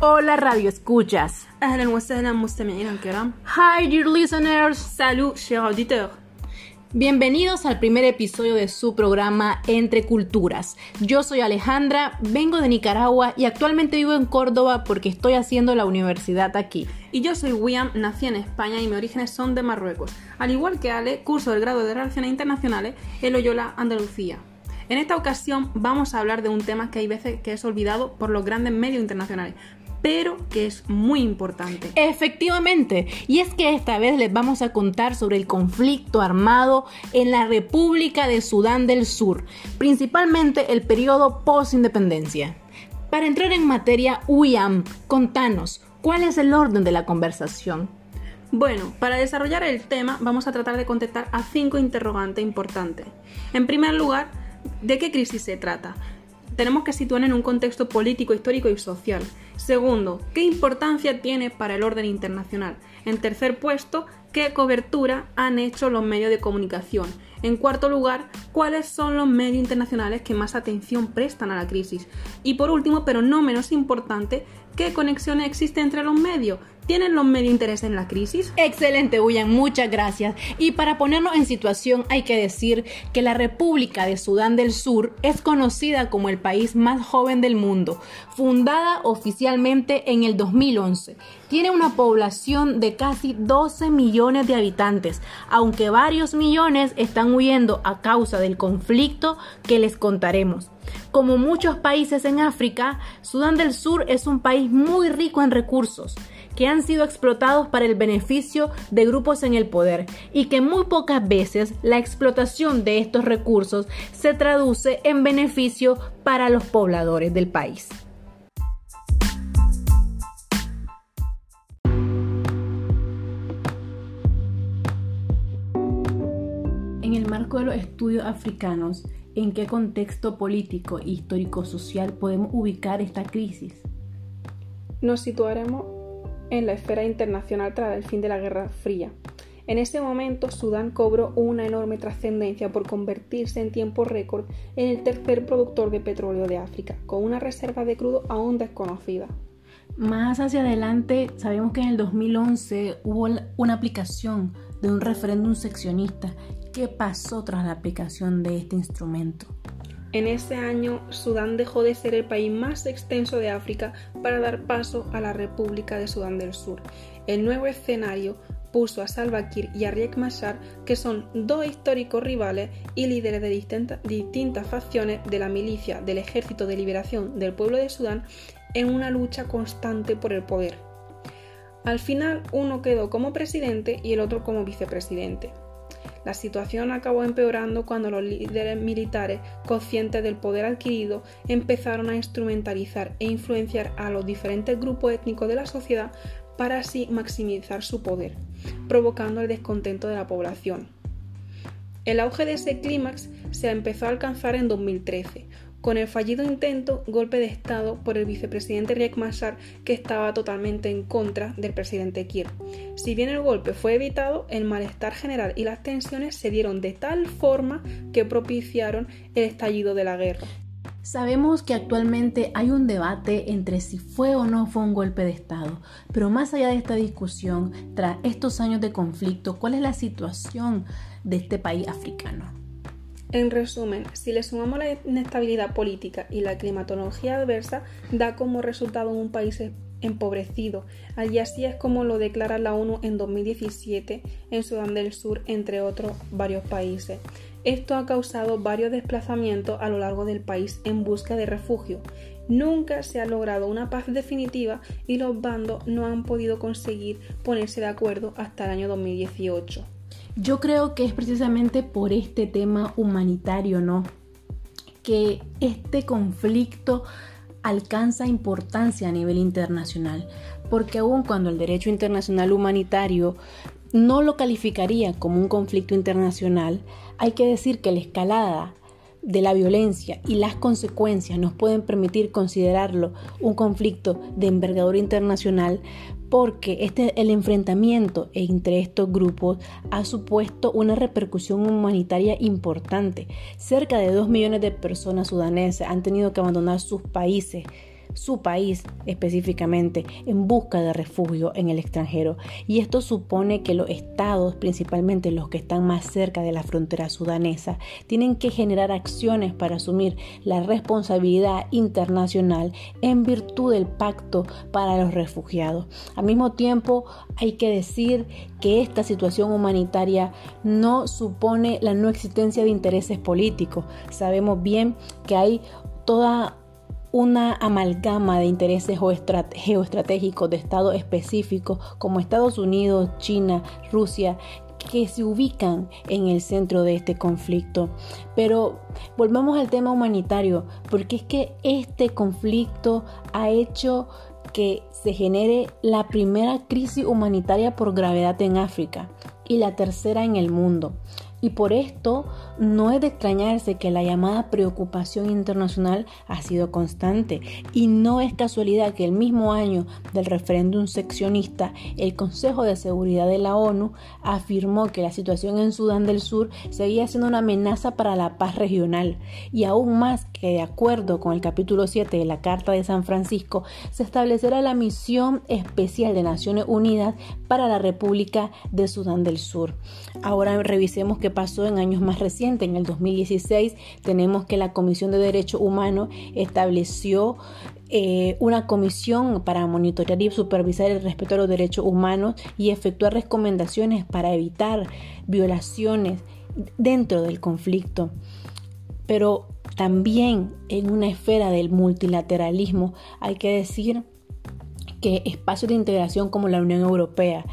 Hola radio escuchas. أهلا وسهلا مستمعينا الكرام Hi dear listeners. Salut chers auditeurs Bienvenidos al primer episodio de su programa Entre Culturas. Yo soy Alejandra, vengo de Nicaragua y actualmente vivo en Córdoba porque estoy haciendo la universidad aquí. Y yo soy William, nací en España y mis orígenes son de Marruecos. Al igual que Ale, curso el grado de Relaciones Internacionales en Loyola, Andalucía. En esta ocasión vamos a hablar de un tema que hay veces que es olvidado por los grandes medios internacionales, pero que es muy importante. Efectivamente, y es que esta vez les vamos a contar sobre el conflicto armado en la República de Sudán del Sur, principalmente el periodo post-independencia. Para entrar en materia, Uyam, contanos, ¿cuál es el orden de la conversación? Bueno, para desarrollar el tema vamos a tratar de contestar a cinco interrogantes importantes. En primer lugar, ¿de qué crisis se trata? Tenemos que situar en un contexto político, histórico y social. Segundo, ¿qué importancia tiene para el orden internacional? En tercer puesto, ¿qué cobertura han hecho los medios de comunicación? En cuarto lugar, ¿cuáles son los medios internacionales que más atención prestan a la crisis? Y por último, pero no menos importante, ¿qué conexiones existen entre los medios? ¿Tienen los medios interés en la crisis? Excelente, William, muchas gracias. Y para ponernos en situación, hay que decir que la República de Sudán del Sur es conocida como el país más joven del mundo, fundada oficialmente en el 2011. Tiene una población de casi 12 millones de habitantes, aunque varios millones están huyendo a causa del conflicto que les contaremos. Como muchos países en África, Sudán del Sur es un país muy rico en recursos que han sido explotados para el beneficio de grupos en el poder y que muy pocas veces la explotación de estos recursos se traduce en beneficio para los pobladores del país. En el marco de los estudios africanos, ¿en qué contexto político, histórico, social podemos ubicar esta crisis? Nos situaremos en la esfera internacional tras el fin de la Guerra Fría. En ese momento, Sudán cobró una enorme trascendencia por convertirse en tiempo récord en el tercer productor de petróleo de África, con una reserva de crudo aún desconocida. Más hacia adelante, sabemos que en el 2011 hubo una aplicación de un referéndum seccionista. ¿Qué pasó tras la aplicación de este instrumento? En ese año, Sudán dejó de ser el país más extenso de África para dar paso a la República de Sudán del Sur. El nuevo escenario puso a Salva Kiir y a Riek Machar, que son dos históricos rivales y líderes de distintas, distintas facciones de la milicia del Ejército de Liberación del Pueblo de Sudán, en una lucha constante por el poder. Al final, uno quedó como presidente y el otro como vicepresidente. La situación acabó empeorando cuando los líderes militares, conscientes del poder adquirido, empezaron a instrumentalizar e influenciar a los diferentes grupos étnicos de la sociedad para así maximizar su poder, provocando el descontento de la población. El auge de ese clímax se empezó a alcanzar en 2013, con el fallido intento golpe de Estado por el vicepresidente Riek Machar, que estaba totalmente en contra del presidente Kiir. Si bien el golpe fue evitado, el malestar general y las tensiones se dieron de tal forma que propiciaron el estallido de la guerra. Sabemos que actualmente hay un debate entre si fue o no fue un golpe de Estado, pero más allá de esta discusión, tras estos años de conflicto, ¿cuál es la situación de este país africano? En resumen, si le sumamos la inestabilidad política y la climatología adversa, da como resultado un país empobrecido. Y así es como lo declara la ONU en 2017 en Sudán del Sur, entre otros varios países. Esto ha causado varios desplazamientos a lo largo del país en busca de refugio. Nunca se ha logrado una paz definitiva y los bandos no han podido conseguir ponerse de acuerdo hasta el año 2018. Yo creo que es precisamente por este tema humanitario, ¿no? Que este conflicto alcanza importancia a nivel internacional, porque aun cuando el derecho internacional humanitario no lo calificaría como un conflicto internacional, hay que decir que la escalada de la violencia y las consecuencias nos pueden permitir considerarlo un conflicto de envergadura internacional porque este, el enfrentamiento entre estos grupos ha supuesto una repercusión humanitaria importante. Cerca de 2 millones de personas sudaneses han tenido que abandonar sus países su país específicamente en busca de refugio en el extranjero. Y esto supone que los estados, principalmente los que están más cerca de la frontera sudanesa, tienen que generar acciones para asumir la responsabilidad internacional en virtud del pacto para los refugiados. Al mismo tiempo, hay que decir que esta situación humanitaria no supone la no existencia de intereses políticos. Sabemos bien que hay toda una amalgama de intereses geoestratégicos de estados específicos como Estados Unidos, China, Rusia, que se ubican en el centro de este conflicto. Pero volvamos al tema humanitario, porque es que este conflicto ha hecho que se genere la primera crisis humanitaria por gravedad en África y la tercera en el mundo. Y por esto no es de extrañarse que la llamada preocupación internacional ha sido constante. Y no es casualidad que el mismo año del referéndum seccionista, el Consejo de Seguridad de la ONU afirmó que la situación en Sudán del Sur seguía siendo una amenaza para la paz regional. Y aún más que de acuerdo con el capítulo 7 de la Carta de San Francisco, se establecerá la misión especial de Naciones Unidas para la República de Sudán del Sur. Ahora revisemos qué pasó en años más recientes. En el 2016 tenemos que la Comisión de Derechos Humanos estableció eh, una comisión para monitorear y supervisar el respeto a los derechos humanos y efectuar recomendaciones para evitar violaciones dentro del conflicto. Pero también en una esfera del multilateralismo hay que decir que espacios de integración como la Unión Europea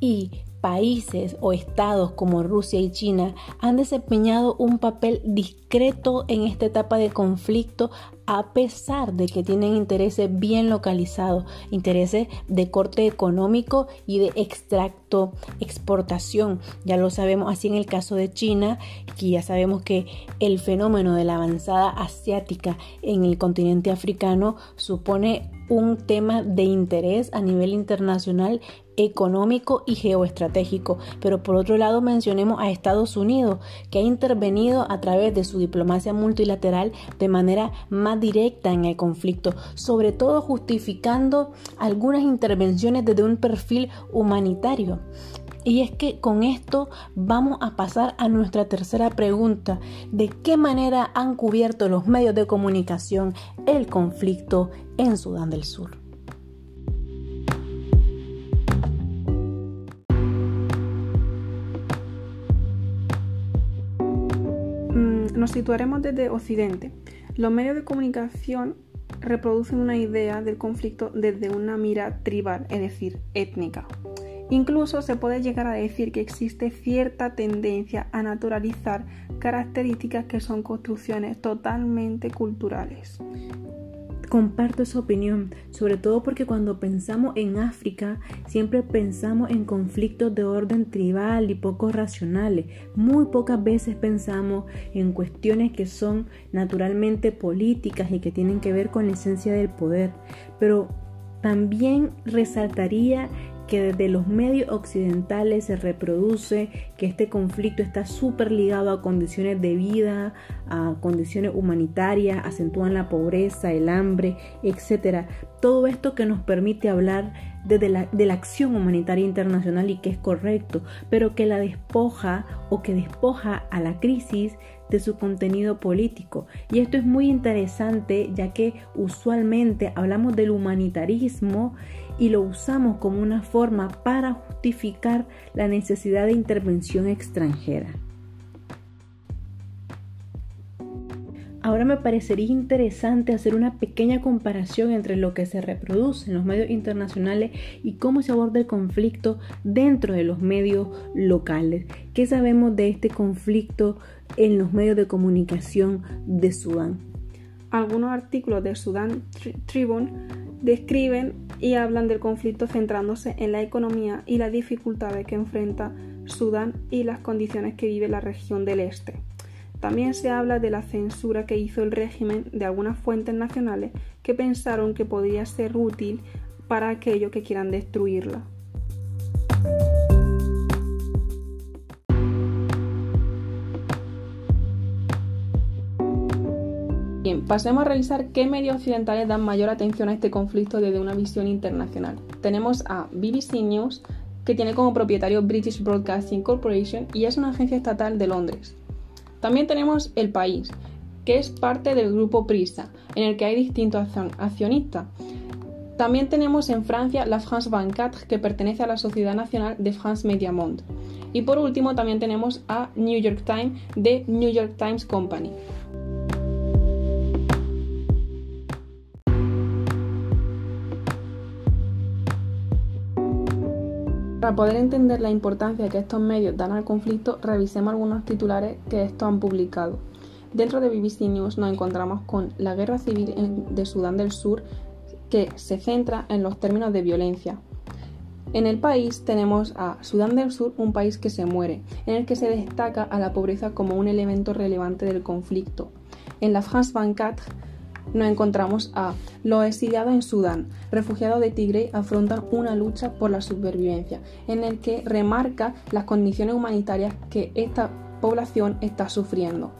y países o estados como Rusia y China han desempeñado un papel discreto en esta etapa de conflicto a pesar de que tienen intereses bien localizados, intereses de corte económico y de extracto, exportación. Ya lo sabemos así en el caso de China, que ya sabemos que el fenómeno de la avanzada asiática en el continente africano supone un tema de interés a nivel internacional económico y geoestratégico. Pero por otro lado mencionemos a Estados Unidos, que ha intervenido a través de su diplomacia multilateral de manera más directa en el conflicto, sobre todo justificando algunas intervenciones desde un perfil humanitario. Y es que con esto vamos a pasar a nuestra tercera pregunta. ¿De qué manera han cubierto los medios de comunicación el conflicto en Sudán del Sur? Nos situaremos desde Occidente. Los medios de comunicación reproducen una idea del conflicto desde una mira tribal, es decir, étnica. Incluso se puede llegar a decir que existe cierta tendencia a naturalizar características que son construcciones totalmente culturales. Comparto esa opinión, sobre todo porque cuando pensamos en África siempre pensamos en conflictos de orden tribal y poco racionales. Muy pocas veces pensamos en cuestiones que son naturalmente políticas y que tienen que ver con la esencia del poder. Pero también resaltaría que desde los medios occidentales se reproduce que este conflicto está súper ligado a condiciones de vida, a condiciones humanitarias, acentúan la pobreza, el hambre, etc. Todo esto que nos permite hablar de la, de la acción humanitaria internacional y que es correcto, pero que la despoja o que despoja a la crisis de su contenido político. Y esto es muy interesante ya que usualmente hablamos del humanitarismo y lo usamos como una forma para justificar la necesidad de intervención extranjera. Ahora me parecería interesante hacer una pequeña comparación entre lo que se reproduce en los medios internacionales y cómo se aborda el conflicto dentro de los medios locales. ¿Qué sabemos de este conflicto en los medios de comunicación de Sudán? Algunos artículos de Sudán Tribune describen y hablan del conflicto centrándose en la economía y las dificultades que enfrenta Sudán y las condiciones que vive la región del este. También se habla de la censura que hizo el régimen de algunas fuentes nacionales que pensaron que podría ser útil para aquellos que quieran destruirla. Bien, pasemos a revisar qué medios occidentales dan mayor atención a este conflicto desde una visión internacional. Tenemos a BBC News, que tiene como propietario British Broadcasting Corporation y es una agencia estatal de Londres. También tenemos El País, que es parte del grupo Prisa, en el que hay distintos accionistas. También tenemos en Francia la France 24, que pertenece a la Sociedad Nacional de France Media Monde. Y por último también tenemos a New York Times de New York Times Company. Para poder entender la importancia que estos medios dan al conflicto, revisemos algunos titulares que estos han publicado. Dentro de BBC News nos encontramos con la guerra civil de Sudán del Sur que se centra en los términos de violencia. En el país tenemos a Sudán del Sur, un país que se muere, en el que se destaca a la pobreza como un elemento relevante del conflicto. En la France 24 nos encontramos a los exiliados en Sudán, refugiados de Tigre, afrontan una lucha por la supervivencia, en el que remarca las condiciones humanitarias que esta población está sufriendo.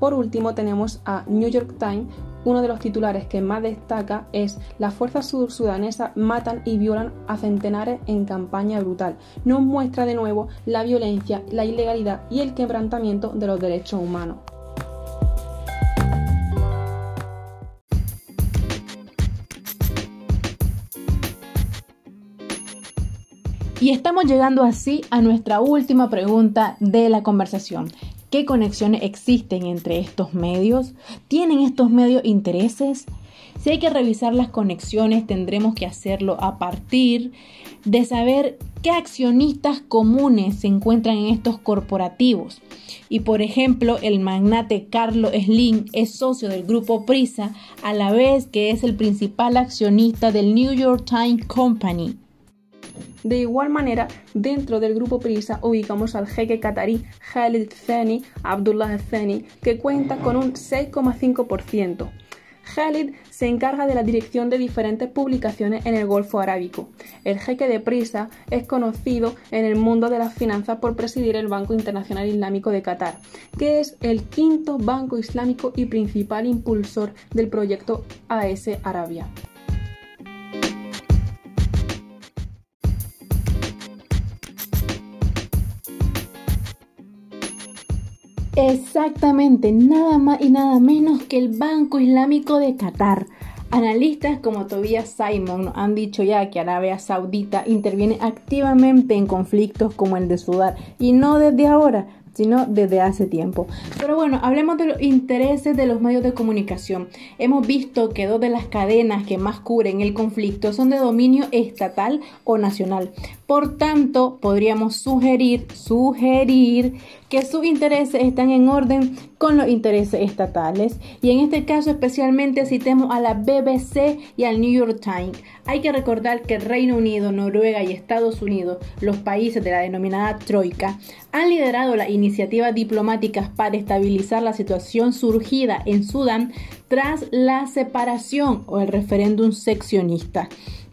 Por último tenemos a New York Times, uno de los titulares que más destaca es las fuerzas sudanesas matan y violan a centenares en campaña brutal. Nos muestra de nuevo la violencia, la ilegalidad y el quebrantamiento de los derechos humanos. Y estamos llegando así a nuestra última pregunta de la conversación. ¿Qué conexiones existen entre estos medios? ¿Tienen estos medios intereses? Si hay que revisar las conexiones, tendremos que hacerlo a partir de saber qué accionistas comunes se encuentran en estos corporativos. Y por ejemplo, el magnate Carlos Slim es socio del grupo Prisa, a la vez que es el principal accionista del New York Times Company. De igual manera, dentro del grupo Prisa ubicamos al jeque catarí Khalid Thani Abdullah Thani, que cuenta con un 6,5%. Khalid se encarga de la dirección de diferentes publicaciones en el Golfo Arábico. El jeque de Prisa es conocido en el mundo de las finanzas por presidir el Banco Internacional Islámico de Qatar, que es el quinto banco islámico y principal impulsor del proyecto AS Arabia. Exactamente, nada más y nada menos que el Banco Islámico de Qatar. Analistas como Tobias Simon han dicho ya que Arabia Saudita interviene activamente en conflictos como el de Sudán y no desde ahora, sino desde hace tiempo. Pero bueno, hablemos de los intereses de los medios de comunicación. Hemos visto que dos de las cadenas que más cubren el conflicto son de dominio estatal o nacional. Por tanto, podríamos sugerir, sugerir que sus intereses están en orden con los intereses estatales y en este caso especialmente citemos a la BBC y al New York Times. Hay que recordar que Reino Unido, Noruega y Estados Unidos, los países de la denominada Troika, han liderado las iniciativas diplomáticas para estabilizar la situación surgida en Sudán tras la separación o el referéndum seccionista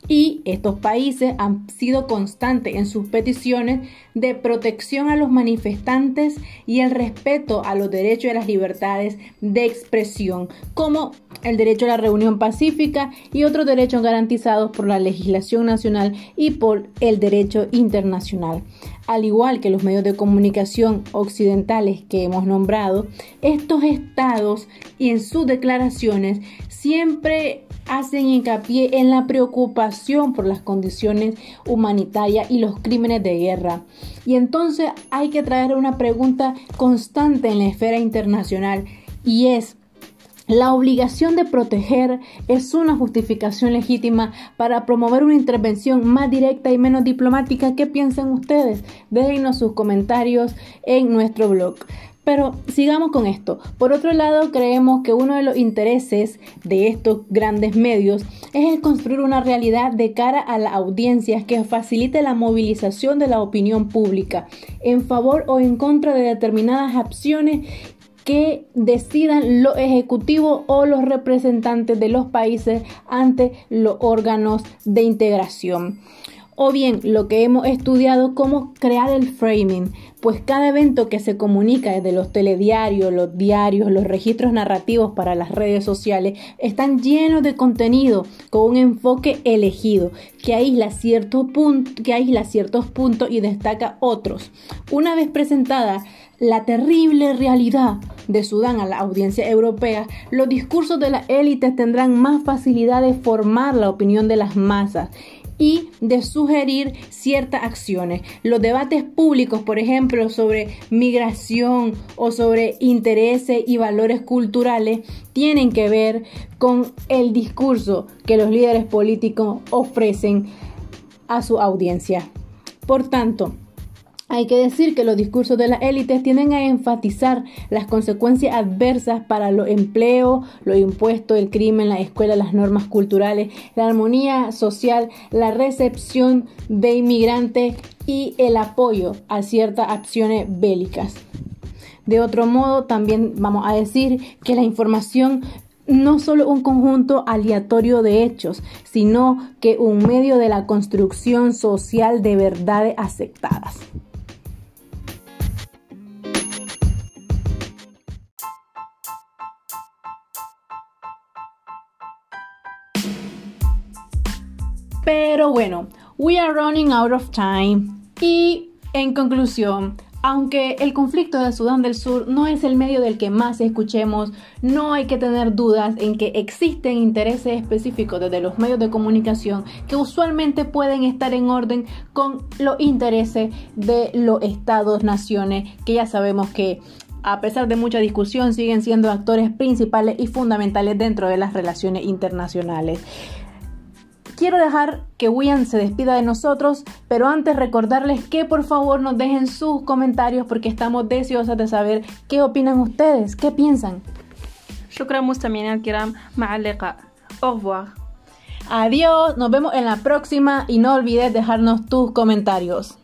y estos países han sido constantes en sus peticiones de protección a los manifestantes y el respeto a los derechos y las libertades de expresión, como el derecho a la reunión pacífica y otros derechos garantizados por la legislación nacional y por el derecho internacional. Al igual que los medios de comunicación occidentales que hemos nombrado, estos estados y en sus declaraciones siempre hacen hincapié en la preocupación por las condiciones humanitarias y los crímenes de guerra. Y entonces hay que traer una pregunta constante en la esfera internacional y es, la obligación de proteger es una justificación legítima para promover una intervención más directa y menos diplomática. ¿Qué piensan ustedes? Déjenos sus comentarios en nuestro blog. Pero sigamos con esto. Por otro lado, creemos que uno de los intereses de estos grandes medios es el construir una realidad de cara a las audiencias que facilite la movilización de la opinión pública en favor o en contra de determinadas acciones que decidan los ejecutivos o los representantes de los países ante los órganos de integración. o bien lo que hemos estudiado, cómo crear el framing, pues cada evento que se comunica desde los telediarios, los diarios, los registros narrativos para las redes sociales, están llenos de contenido con un enfoque elegido que aísla, que aísla ciertos puntos y destaca otros. Una vez presentada la terrible realidad de Sudán a la audiencia europea, los discursos de las élites tendrán más facilidad de formar la opinión de las masas y de sugerir ciertas acciones. Los debates públicos, por ejemplo, sobre migración o sobre intereses y valores culturales, tienen que ver con el discurso que los líderes políticos ofrecen a su audiencia. Por tanto, hay que decir que los discursos de las élites tienden a enfatizar las consecuencias adversas para los empleos, los impuestos, el crimen, la escuela, las normas culturales, la armonía social, la recepción de inmigrantes y el apoyo a ciertas acciones bélicas. De otro modo, también vamos a decir que la información no solo un conjunto aleatorio de hechos, sino que un medio de la construcción social de verdades aceptadas. Pero bueno, we are running out of time. Y en conclusión, aunque el conflicto de Sudán del Sur no es el medio del que más escuchemos, no hay que tener dudas en que existen intereses específicos desde los medios de comunicación que usualmente pueden estar en orden con los intereses de los estados-naciones, que ya sabemos que a pesar de mucha discusión siguen siendo actores principales y fundamentales dentro de las relaciones internacionales. Quiero dejar que William se despida de nosotros, pero antes recordarles que por favor nos dejen sus comentarios porque estamos deseosas de saber qué opinan ustedes, qué piensan. شكرا مستمعينا الكرام مع اللقاء. Au revoir. Adiós, nos vemos en la próxima y no olvides dejarnos tus comentarios.